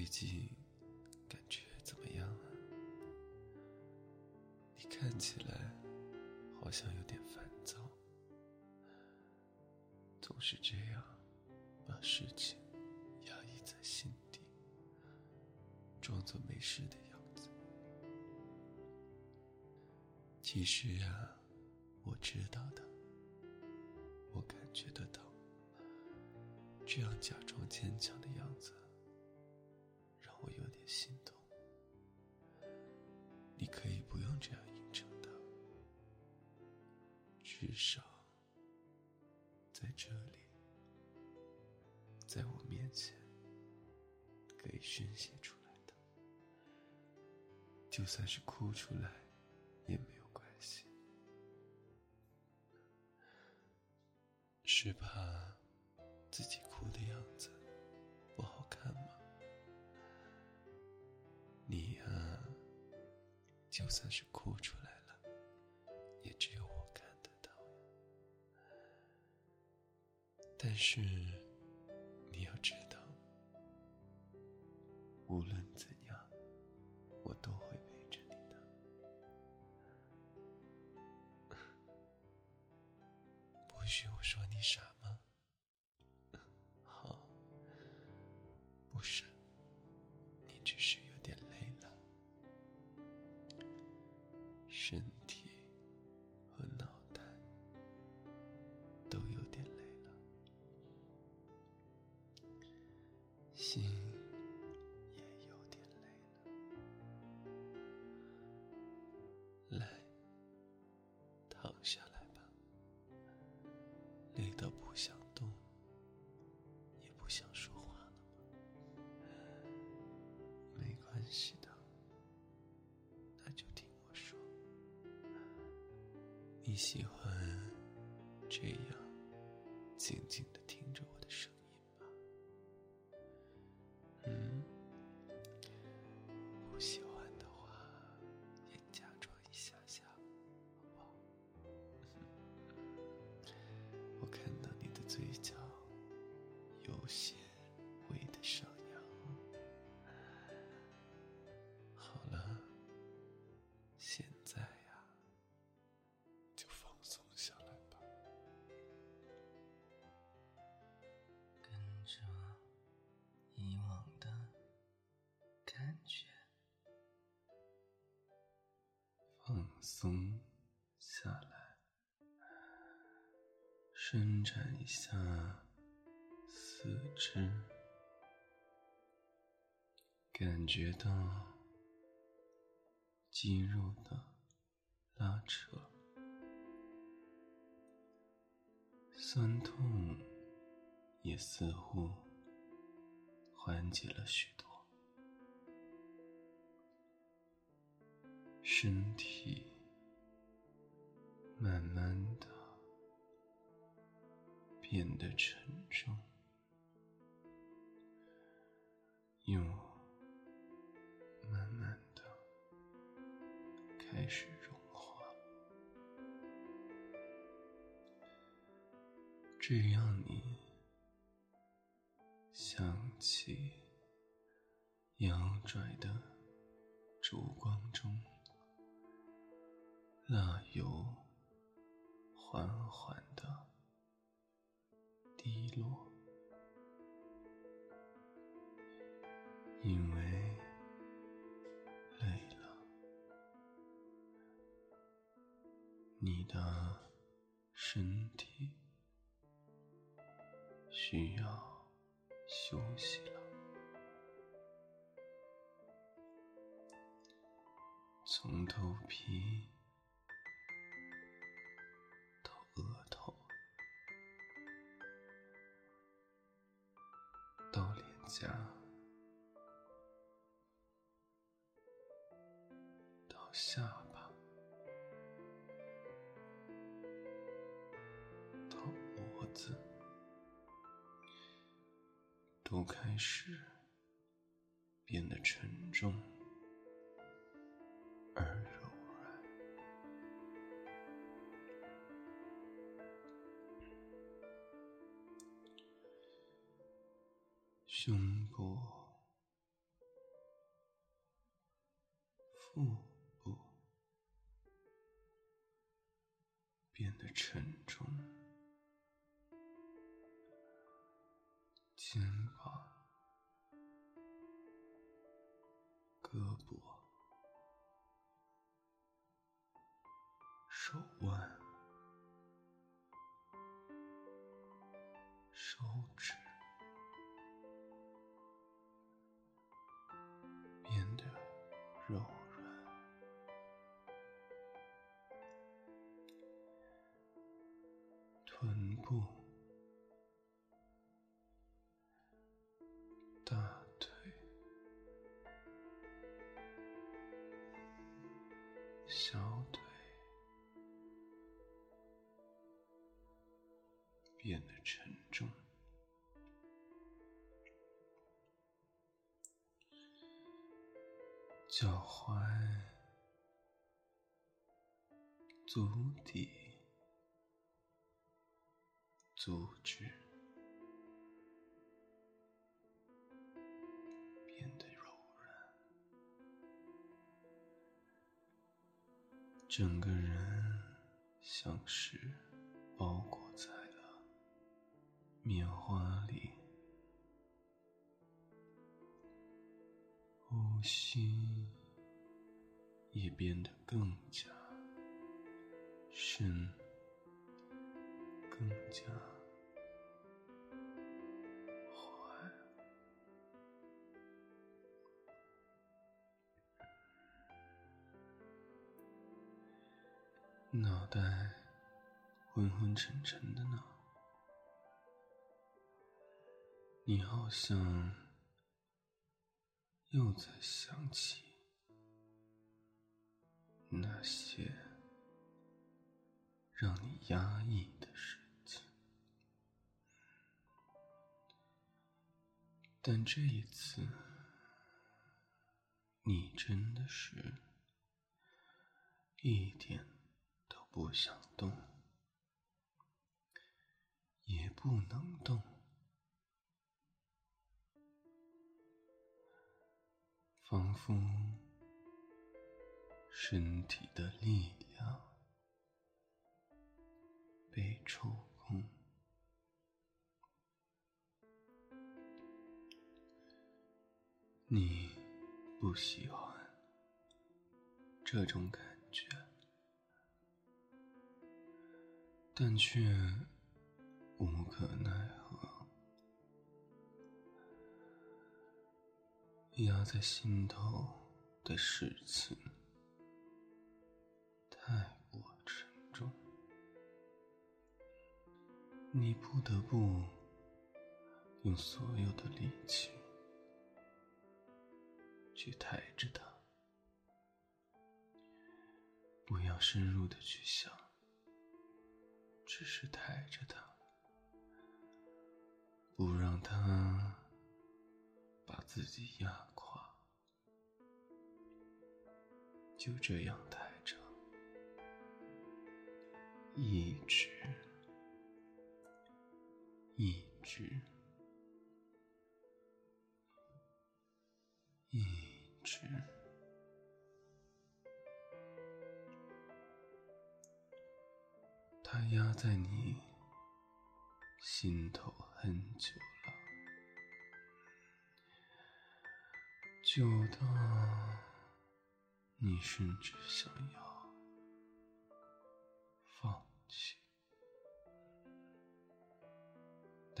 最近感觉怎么样啊？你看起来好像有点烦躁，总是这样把事情压抑在心底，装作没事的样子。其实啊，我知道的，我感觉得到，这样假装坚强的样子。心痛。你可以不用这样硬撑的，至少在这里，在我面前可以宣泄出来的，就算是哭出来也没有关系。是怕自己哭的样子不好看吗？就算是哭出来了，也只有我看得到呀。但是你要知道，无论怎样，我都会陪着你的。不许我说你傻吗？好，不是，身体。你喜欢这样静静的松下来，伸展一下四肢，感觉到肌肉的拉扯，酸痛也似乎缓解了许多。身体慢慢的变得沉重，又慢慢的开始融化，这让你想起摇拽的烛光中。蜡油身体需要休息了。从头皮到。额头到脸颊，到下巴始变得沉重而柔软。胸胳膊、手腕、手指。踝、足底、足趾变得柔软，整个人像是包裹在了棉花里。呼吸也变得更加深，更加坏。脑袋昏昏沉沉的呢，你好像。又在想起那些让你压抑的事情，但这一次，你真的是一点都不想动，也不能动。仿佛身体的力量被抽空，你不喜欢这种感觉，但却无可奈何。压在心头的事情你不得不用所有的力气去抬着它，不要深入的去想，只是抬着它，不让它把自己压垮。就这样抬着，一直，一直，一直，它压在你心头很久了，久到。你甚至想要放弃，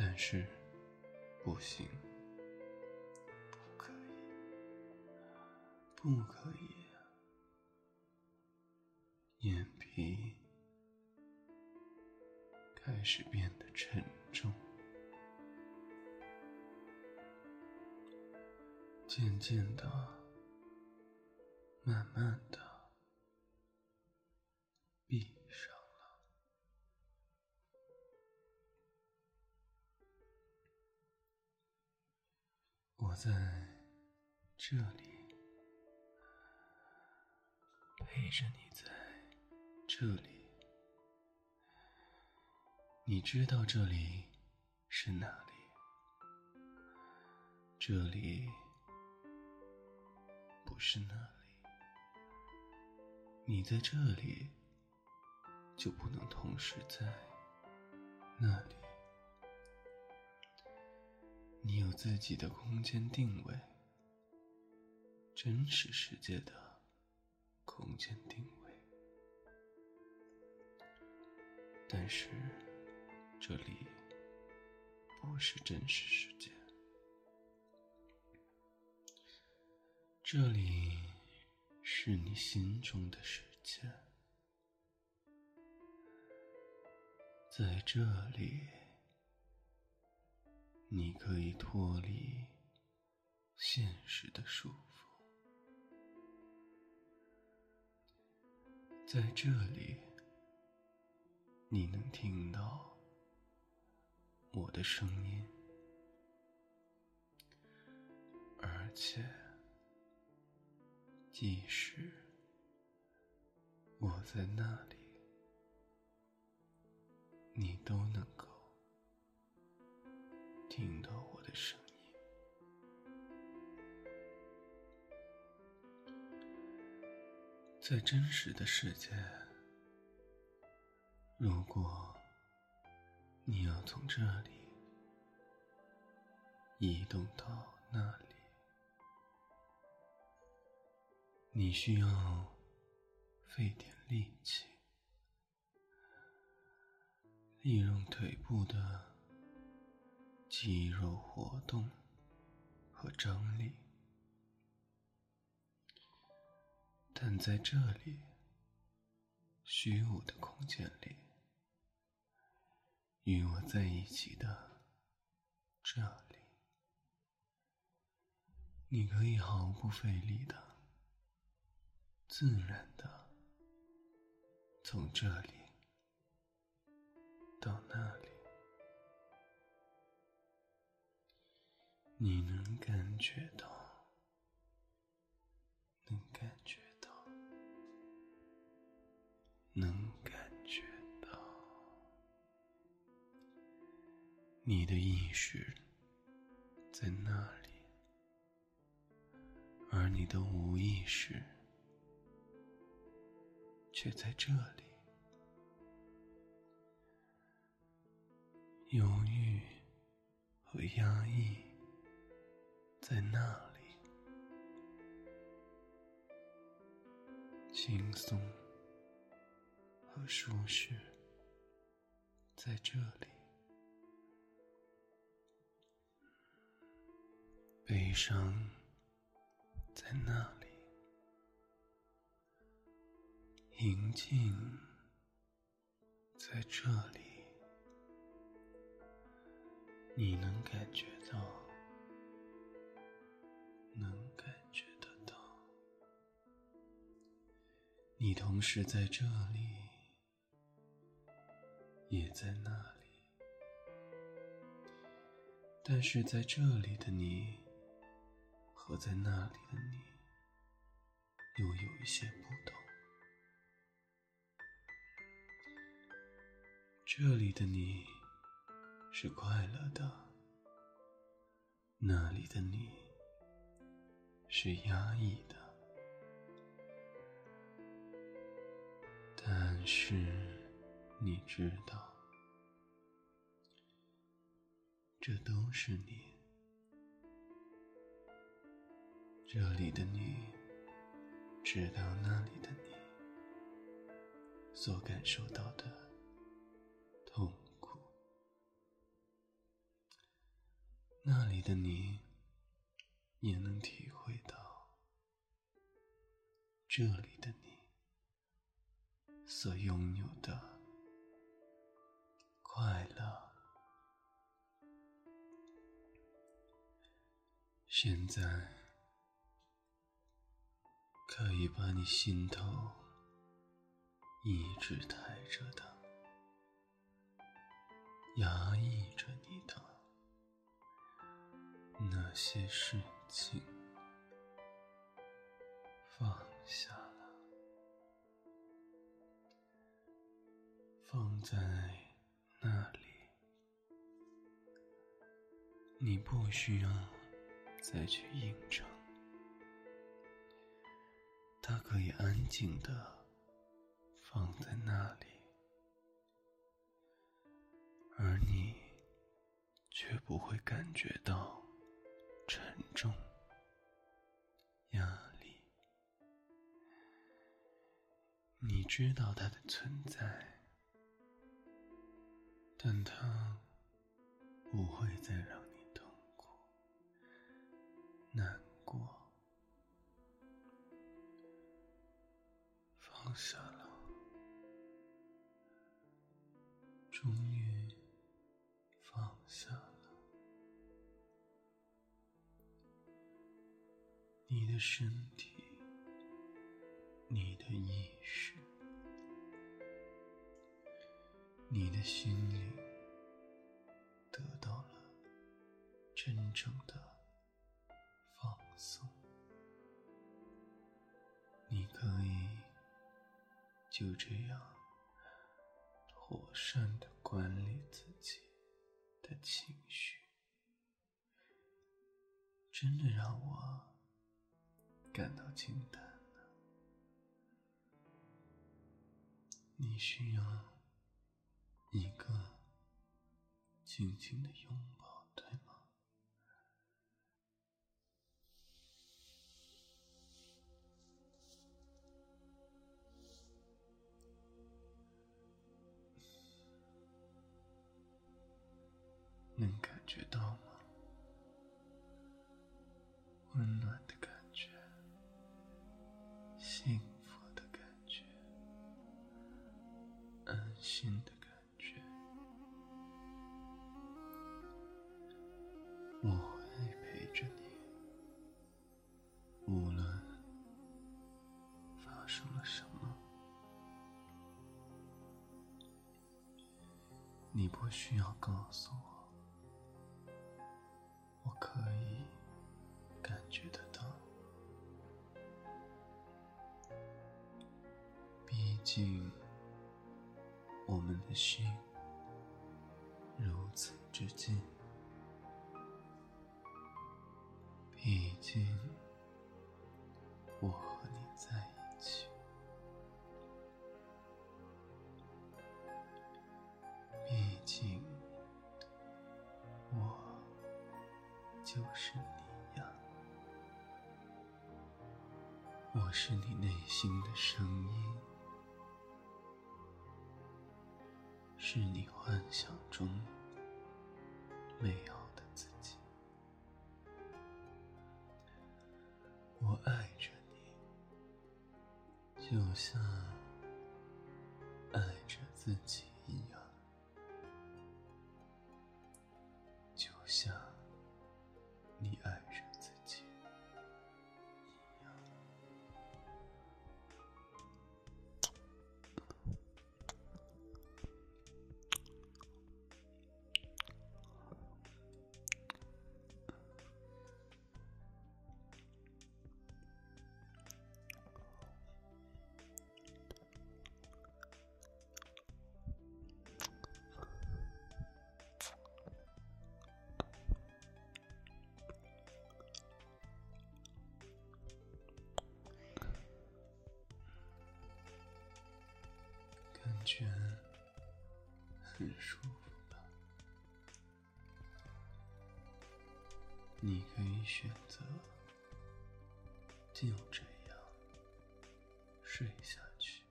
但是不行，不可以，不可以！眼皮开始变得沉重，渐渐的。慢慢的我在这里陪着你，在这里，你知道这里是哪里？这里不是那里。你在这里，就不能同时在那里。你有自己的空间定位，真实世界的空间定位，但是这里不是真实世界，这里是你心中的世界，在这里。你可以脱离现实的束缚，在这里，你能听到我的声音，而且，即使我在那里，你都能够。听到我的声音，在真实的世界，如果你要从这里移动到那里，你需要费点力气，利用腿部的。肌肉活动和张力，但在这里虚无的空间里，与我在一起的这里，你可以毫不费力的、自然的从这里到那里。你能感觉到，能感觉到，能感觉到，你的意识在那里，而你的无意识却在这里，犹豫和压抑。在那里，轻松和舒适，在这里，悲伤在那里，宁静在这里，你能感觉到。你同时在这里，也在那里，但是在这里的你和在那里的你又有一些不同。这里的你是快乐的，那里的你。是压抑的，但是你知道，这都是你这里的你，知道那里的你所感受到的痛苦，那里的你。也能体会到这里的你所拥有的快乐。现在可以把你心头一直抬着的、压抑着你的那些事。情放下放在那里。你不需要再去应承，它可以安静的放在那里，而你却不会感觉到沉重、压力。你知道它的存在，但它不会再让你痛苦、难过。放下了，终于放下了。你的身体，你的意识，你的心灵得到了真正的放松。你可以就这样妥善的管理自己的情绪，真的让我感到惊叹了。你需要一个紧紧的拥抱，对吗？你不需要告诉我，我可以感觉得到。毕竟，我们的心如此之近。毕竟，我中美好的自己。我爱着你，就像爱着自己一样。觉很舒服吧？你可以选择就这样睡下去，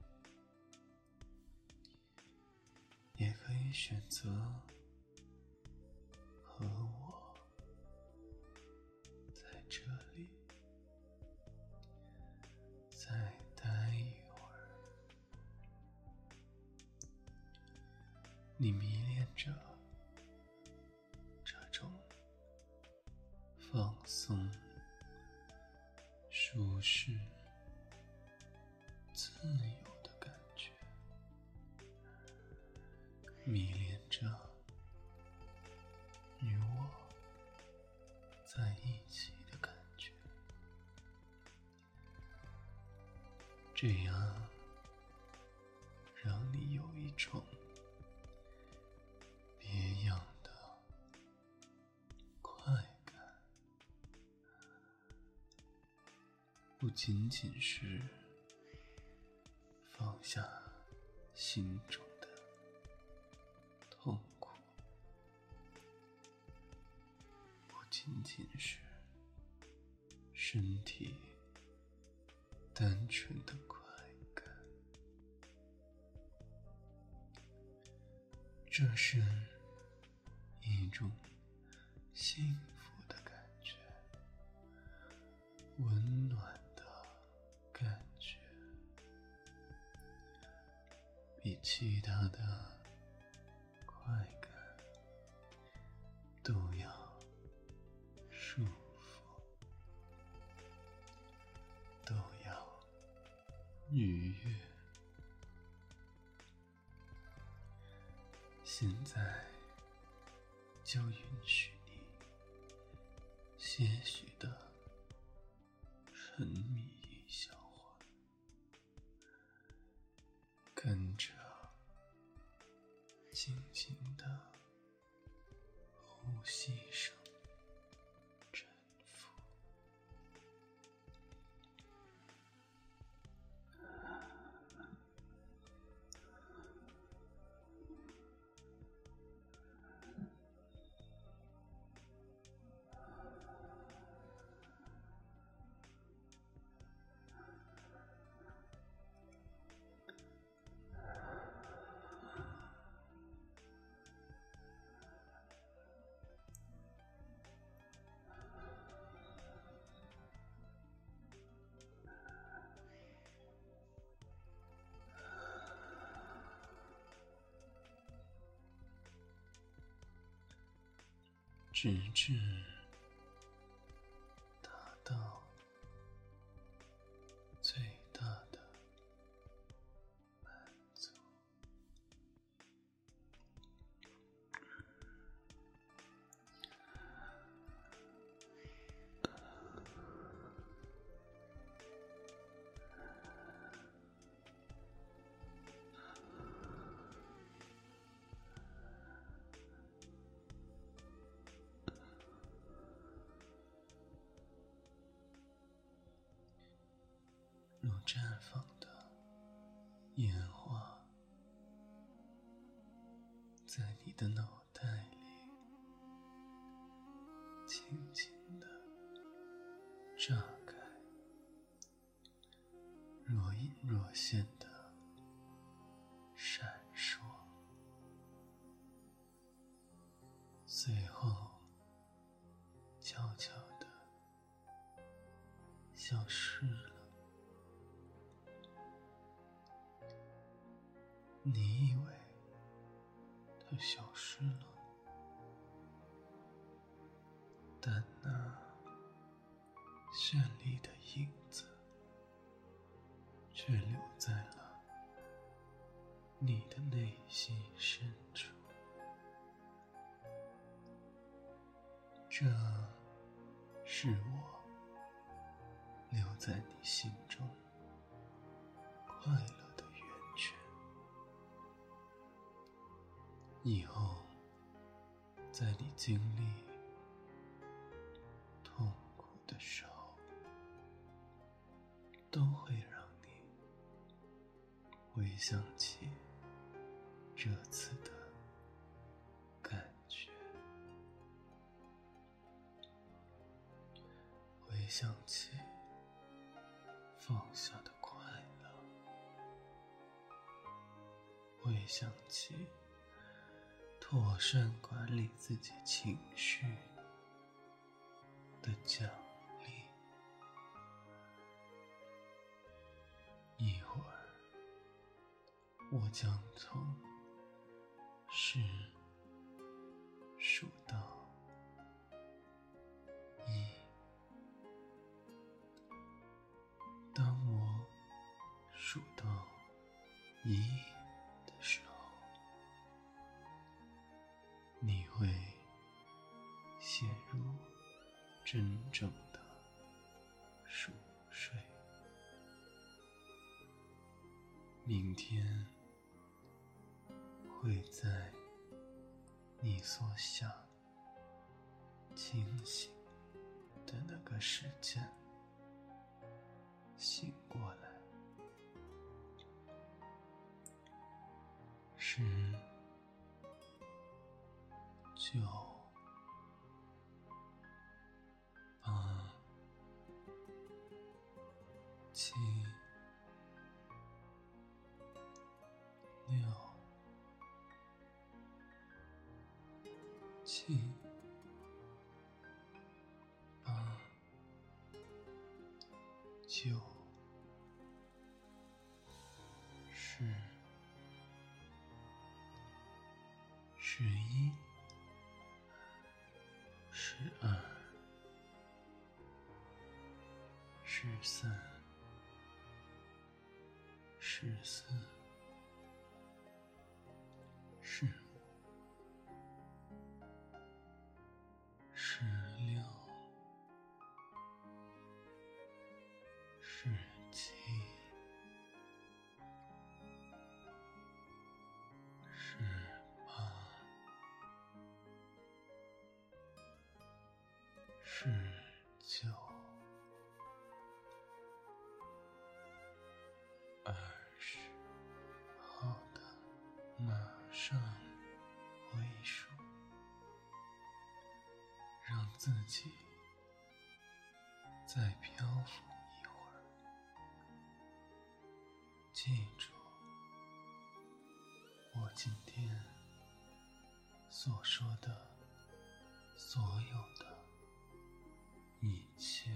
也可以选择和我着这种放松、舒适、自由的感觉，迷恋着与我在一起的感觉，这样让你有一种。不仅仅是放下心中的痛苦，不仅仅是身体单纯的快感，这是一种幸福的感觉，温暖。其他的快感都要舒服，都要愉悦。现在就允许你些许的沉迷直至烟花，在你的脑袋里轻轻的炸开，若隐若现。消失了，但那绚丽的影子却留在了你的内心深处。这是我留在你心中快乐。以后，在你经历痛苦的时候，都会让你回想起这次的感觉，回想起放下的快乐，回想起。妥善管理自己情绪的奖励。一会儿，我将从十数到一。当我数到一。天会在你所想清醒的那个时间醒过来。十、九、六、七。八九、十、十一、十二、十三、十四、九，二十。好的，马上回数，让自己再漂浮一会儿。记住，我今天所说的所有的一切，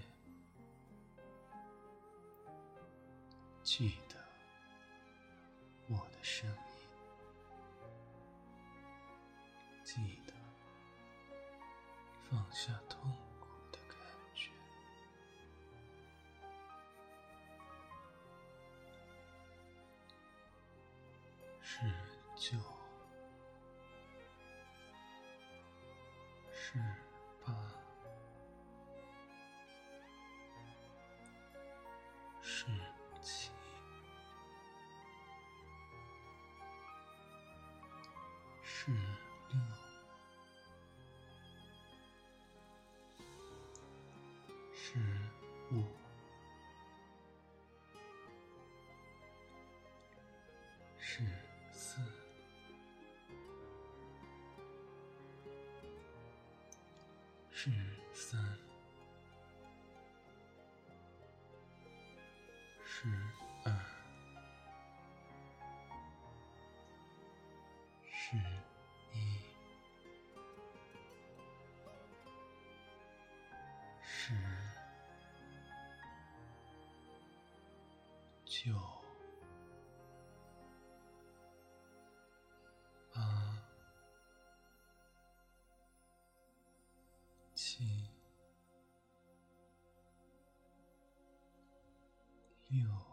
记得我的声音，记得放下痛。十九，十八，十七，十六，十五。十三，九。八七、六。